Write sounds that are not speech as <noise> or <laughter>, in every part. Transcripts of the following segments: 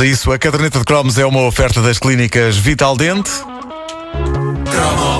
Vamos a isso. A caderneta de cromos é uma oferta das clínicas Vital Dente. E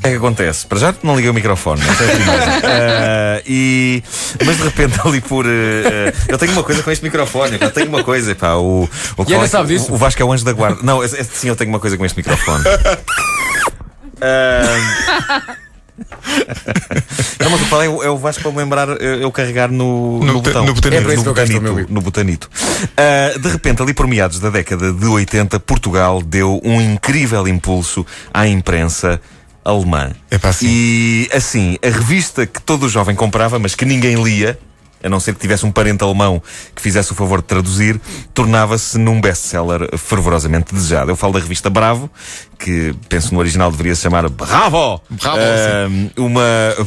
que é que acontece? Para já não liguei o microfone, é a primeira. Ah, e, mas de repente ali por. ah, eu tenho uma coisa com este microfone, eu tenho uma coisa, pá, o, o, E ainda sabe disso? o Vasco é o anjo da guarda. Não, esse- esse- sim, eu tenho uma coisa com este microfone. Ah, <laughs> Não, mas o que falo é, o- é o Vasco para me lembrar eu, carregar no, No no, botão- no botanito. É para isso que eu meu botanito, no botanito. Ah, de repente, ali por meados da década de 80, Portugal deu um incrível impulso à imprensa alemã. É pá, sim. E assim, a revista que todo jovem comprava, mas que ninguém lia, a não ser que tivesse um parente alemão que fizesse o favor de traduzir, tornava-se num best-seller fervorosamente desejado. Eu falo da revista Bravo, que penso no original deveria se chamar Bravo! Bravo, Ah, uma,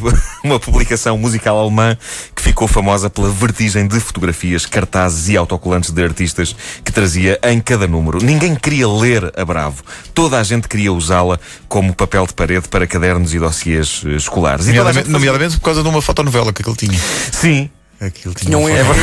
<laughs> uma publicação musical alemã que ficou famosa pela vertigem de fotografias, cartazes e autocolantes de artistas que trazia em cada número. Ninguém queria ler a Bravo. Toda a gente queria usá-la como papel de parede para cadernos e dossiês eh, escolares. E Nomeadamente, fazia- nomeadamente por causa de uma fotonovela que aquele tinha. Sim. Aquilo tinha Tinha um uma erro.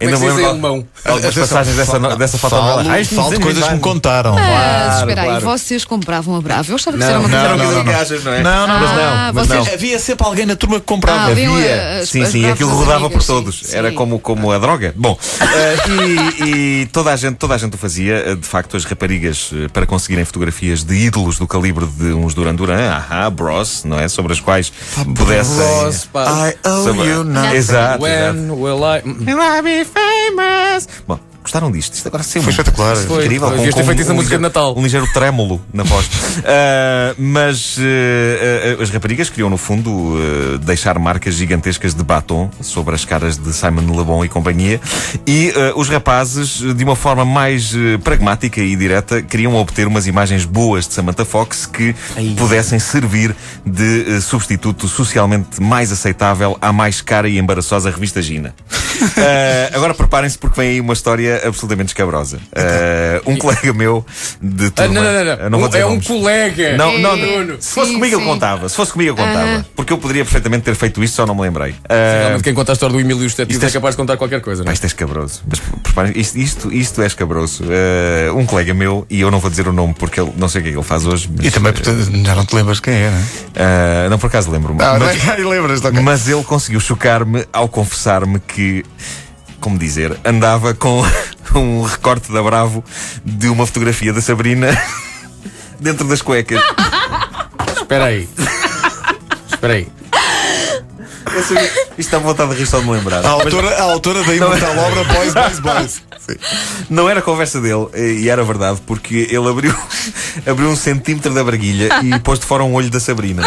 É em al- alemão? algumas passagens dessa, dessa fotonovela. Falo, falo de coisas que me contaram. Mas espera aí, claro. vocês compravam a Bravo. Eu achava que Não, isso era uma não, coisa. Não, uma não, não. não é? Não, não, mas Ah, não. Mas vocês- não. Havia sempre alguém na turma que comprava. Ah, Havia. sim, sim, aquilo rodava amigas, por todos. sim. Era como, como a droga. Bom, eh, e, e toda, a gente, toda a gente o fazia. Eh, De facto, as raparigas, eh, para conseguirem fotografias de ídolos do calibre de uns Duran Duran, ahá, Bros, não é? Sobre as quais pudessem. Bros, pá. I owe Sobre- you nothing. Exato, exato. When will I. Famous? Bom, gostaram disto? Isto agora saiu Foi espetacular. Foi. incrível. Foi. Devias ter feito isso na música de ligeiro- Natal. Um ligeiro trêmulo na voz. <laughs> Ah, mas ah, as raparigas queriam, no fundo, ah, deixar marcas gigantescas de batom sobre as caras de Simon Le Bon e companhia. E os rapazes, de uma forma mais pragmática e direta, queriam obter umas imagens boas de Samantha Fox que pudessem servir de substituto socialmente mais aceitável à mais cara e embaraçosa revista Gina. Ah, agora preparem-se porque vem aí uma história absolutamente escabrosa. Ah, um colega meu de Ah, turma. não, não, não. não. vou Um- dizer é um colega. Não, não, É, não. Se fosse sim, comigo sim. eu contava. Se fosse comigo eu contava. Aham. Porque eu poderia perfeitamente ter feito isto, só não me lembrei. Ah, Realmente, quem conta a história do Emílio e Isto é é- capaz de contar qualquer coisa, não Pá, é? isto é escabroso. Mas preparem, isto, isto, isto é escabroso. Ah, um colega meu, e eu não vou dizer o nome porque ele, não sei o que é que ele faz hoje. Mas, E também, portanto, já não te lembras quem é, não é? ah, não, por acaso lembro-me. Ah, Mas- <laughs> lembras, ok. Mas ele conseguiu chocar-me ao confessar-me que, como dizer, andava com <laughs> um recorte da Bravo de uma fotografia da Sabrina <laughs> dentro das cuecas. Espera aí. Espera aí. Eu sabia- Isto dá vontade de rir só de me lembrar. A autora, a autora da imortal obra Boys, Boys, Boys. Sim. Não era conversa dele, e era verdade, porque ele abriu, <laughs> abriu um centímetro da barguilha e pôs de fora um olho da Sabrina.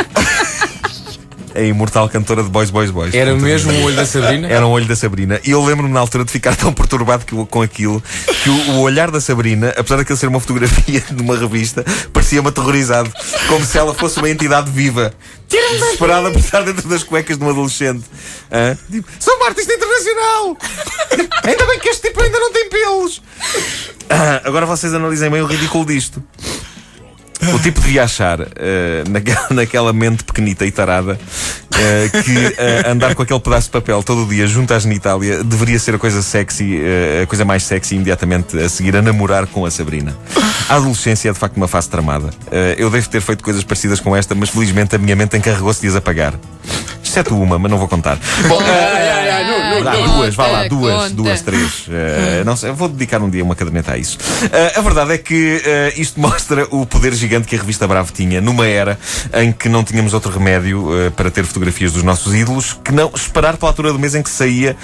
A imortal cantora de Boys, Boys, Boys. Era Portanto, mesmo o olho da Sabrina? Era um olho da Sabrina. E eu lembro-me na altura de ficar <laughs> tão perturbado que- com aquilo que o, o olhar da Sabrina, apesar daquilo ser uma fotografia <laughs> de uma revista, parecia-me aterrorizado. Como se ela fosse uma entidade viva. Desesperada por estar dentro das cuecas de um adolescente. Hã? Tipo, sou uma artista internacional! ainda bem que este tipo ainda não tem pelos! Ah, agora vocês analisem bem o ridículo disto. O tipo devia achar, eh, naquela, <laughs> naquela mente pequenita e tarada, eh, que eh, andar com aquele pedaço de papel todo o dia junto à genitália deveria ser a coisa sexy, a coisa mais sexy imediatamente a seguir a namorar com a Sabrina. A adolescência é de facto uma fase tramada. Eu devo ter feito coisas parecidas com esta, mas felizmente a minha mente encarregou-se de as apagar. Exceto uma, mas não vou contar. Bom, Ai, ai, ai, não. duas, vá lá, duas, conta. duas, três. <laughs> Eh, não sei, eu vou dedicar um dia uma caderneta a isso. Eh, a verdade é que eh, isto mostra o poder gigante que a revista Bravo tinha numa era em que não tínhamos outro remédio para ter fotografias dos nossos ídolos que não esperar pela altura do mês em que saía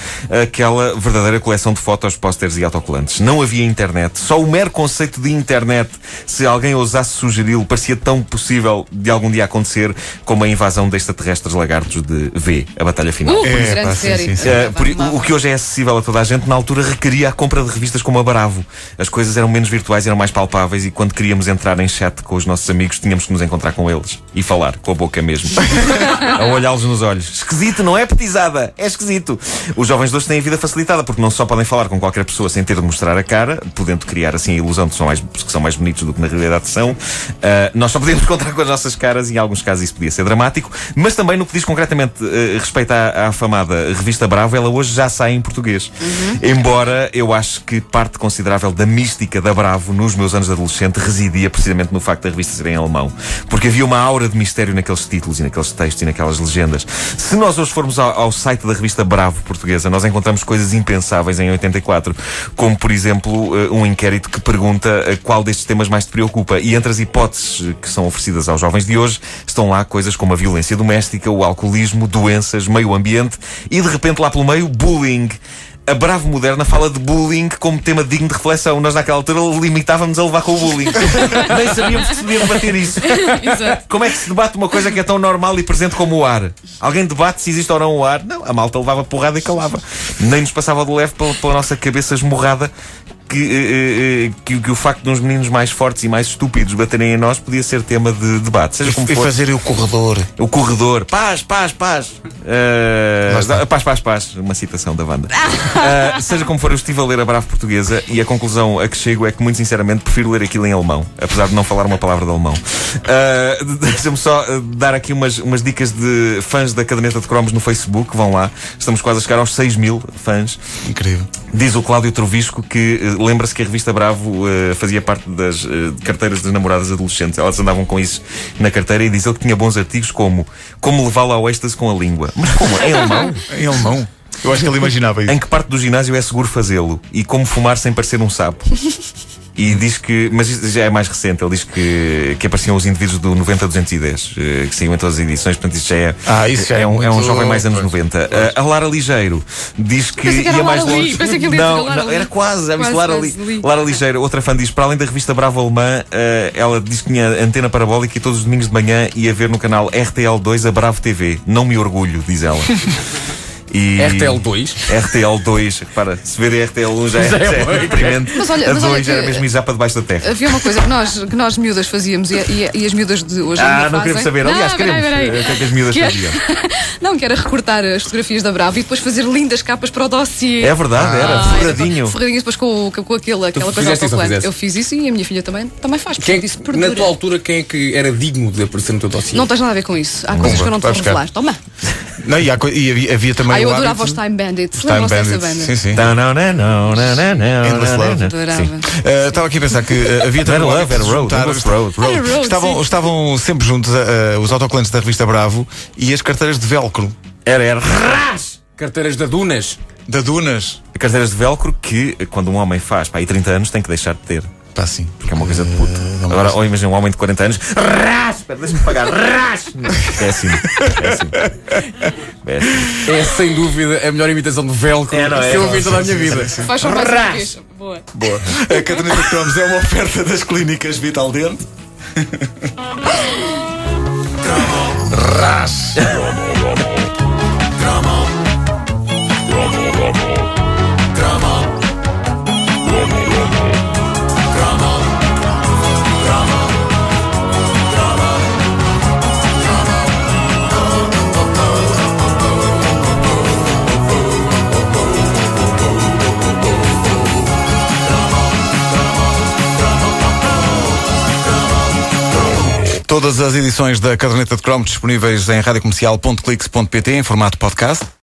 aquela verdadeira coleção de fotos, pósteres e autocolantes. Não havia internet. Só o mero conceito de internet, se alguém ousasse sugeri-lo, parecia tão possível de algum dia acontecer como a invasão de extraterrestres lagartos de V, a batalha final. Uh, É, grande pá, sim, série. sim, sim. Adorava. Por- o- o que hoje é acessível a toda a gente, na altura requeria a compra de revistas como a Bravo. As coisas eram menos virtuais, eram mais palpáveis e quando queríamos entrar em chat com os nossos amigos, tínhamos que nos encontrar com eles e falar com a boca mesmo. <laughs> a olhá-los nos olhos. Esquisito, não é petizada? É esquisito. Os jovens de hoje têm a vida facilitada porque não só podem falar com qualquer pessoa sem ter de mostrar a cara, podendo criar assim a ilusão de que são mais, que são mais bonitos do que na realidade são. Ah, nós só podemos <laughs> encontrar com as nossas caras e em alguns casos isso podia ser dramático, mas também no que diz concretamente eh, respeito à, à afamada revista Bravo, ela hoje já sai em português. Embora eu acho que parte considerável da mística da Bravo nos meus anos de adolescente residia precisamente no facto da revista ser em alemão. Porque havia uma aura de mistério naqueles títulos e naqueles textos e naquelas legendas. Se nós hoje formos ao, ao site da revista Bravo portuguesa, nós encontramos coisas impensáveis em 84, como por exemplo eh, um inquérito que pergunta eh, qual destes temas mais te preocupa. E entre as hipóteses eh, que são oferecidas aos jovens de hoje estão lá coisas como a violência doméstica, o alcoolismo, doenças, meio ambiente e de repente lá pelo meio, bullying. A Bravo Moderna fala de bullying como tema digno de reflexão. Nós, naquela altura, limitávamos a levar com o bullying. <laughs> Nem sabíamos que se devia debater isso. <laughs> Exato. Como é que se debate uma coisa que é tão normal e presente como o ar? Alguém debate se existe ou não o ar? Não, a malta levava porrada e calava. Nem nos passava de leve pela, pela nossa cabeça esmurrada que, eh, eh, que, que o facto de uns meninos mais fortes e mais estúpidos baterem em nós podia ser tema de debate. Seja como E for. fazer o corredor. O corredor. Paz, paz, paz. Uh, paz, paz, paz. Uma citação da banda. Uh, <laughs> seja como for, eu estive a ler a Bravo Portuguesa e a conclusão a que chego é que, muito sinceramente, prefiro ler aquilo em alemão. Apesar de não falar uma palavra de alemão. Uh, Deixa-me só dar aqui umas, umas dicas de fãs da caderneta de cromos no Facebook. Vão lá. Estamos quase a chegar aos 6 mil fãs. Incrível. Diz o Cláudio Trovisco que eh, lembra-se que a revista Bravo eh, fazia parte das eh, carteiras das namoradas adolescentes. Elas andavam com isso na carteira e diz ele que tinha bons artigos como Como levá-la ao êxtase com a língua. Mas como? Em alemão? <laughs> Em alemão. Eu acho que ele imaginava isso. em que parte do ginásio é seguro fazê-lo? E como fumar sem parecer um sapo? <laughs> E diz que, mas isto já é mais recente, ele diz que, que apareciam os indivíduos do 90-210, eh, que saíam em todas as edições, portanto isto já é, Ah, isso já é é, um, é um jovem mais anos 90. A- a Lara Ligeiro diz que que era ia mais longe. pensei que ele ia não, Lara não, era quase, já viste Quase, Lara. Li. Lara Ligeiro, outra fã diz, para além da revista Bravo Alemã, eh, ela diz que tinha antena parabólica e todos os domingos de manhã ia ver no canal RTL2 a Bravo TV. Não me orgulho, diz ela. <laughs> E... RTL2. RTL2, repara, se ver a RTL1 já é, Já é já é bom. deprimente. Mas olha- a mas olha 2 era mesmo já para debaixo da terra. Havia uma coisa que nós, que nós miúdas fazíamos e, e- e as miúdas de hoje Ah, não queremos saber. Aliás, Não, queremos. peraí, peraí. eh, O que é que as miúdas Que é- faziam? <laughs> Não, que era recortar as fotografias da Bravo e depois fazer lindas capas para o dossiê. É verdade, era. Ah, Forradinho. Forradinhas depois com, com aquilo, aquela coisa autocolante. Eu fiz isso e a minha filha também, também faz. Quem, isso na tua altura, quem é que era digno de aparecer no teu dossiê? Não tens nada a ver com isso. Há coisas que eu não te vou revelar. Toma. Não, e, há e havia, havia também. Ah, eu adorava os Time Bandits. Lembram-se dessa Bandits. banda? Sim, sim. Não, não, não, não, não, não, não. Adorava. Eh, Estava aqui a pensar que havia também. Era Love, era Road, Road. Estavam, sempre juntos eh, eh, os autocolantes da revista Bravo e as carteiras de velcro Era, era. Ras! Carteiras da Dunas. da Dunas. Carteiras de velcro que, quando um homem faz para aí 30 anos, tem que deixar de ter. Pá, sim. Porque é uma coisa de puto. Eh, Agora, ou imagina um homem de 40 anos. Ras! Espera, deixa-me pagar. Ras! <laughs> É assim. É assim. É assim. É sem dúvida a melhor imitação de velcro É, não é? que eu ouvi toda a minha vida. Faz uma vez. Boa. Boa. A caderneta de cromos é uma oferta das clínicas Vital Dente. <laughs> Todas as edições da caderneta de cromos disponíveis em radiocomercial.clix.pt em formato podcast.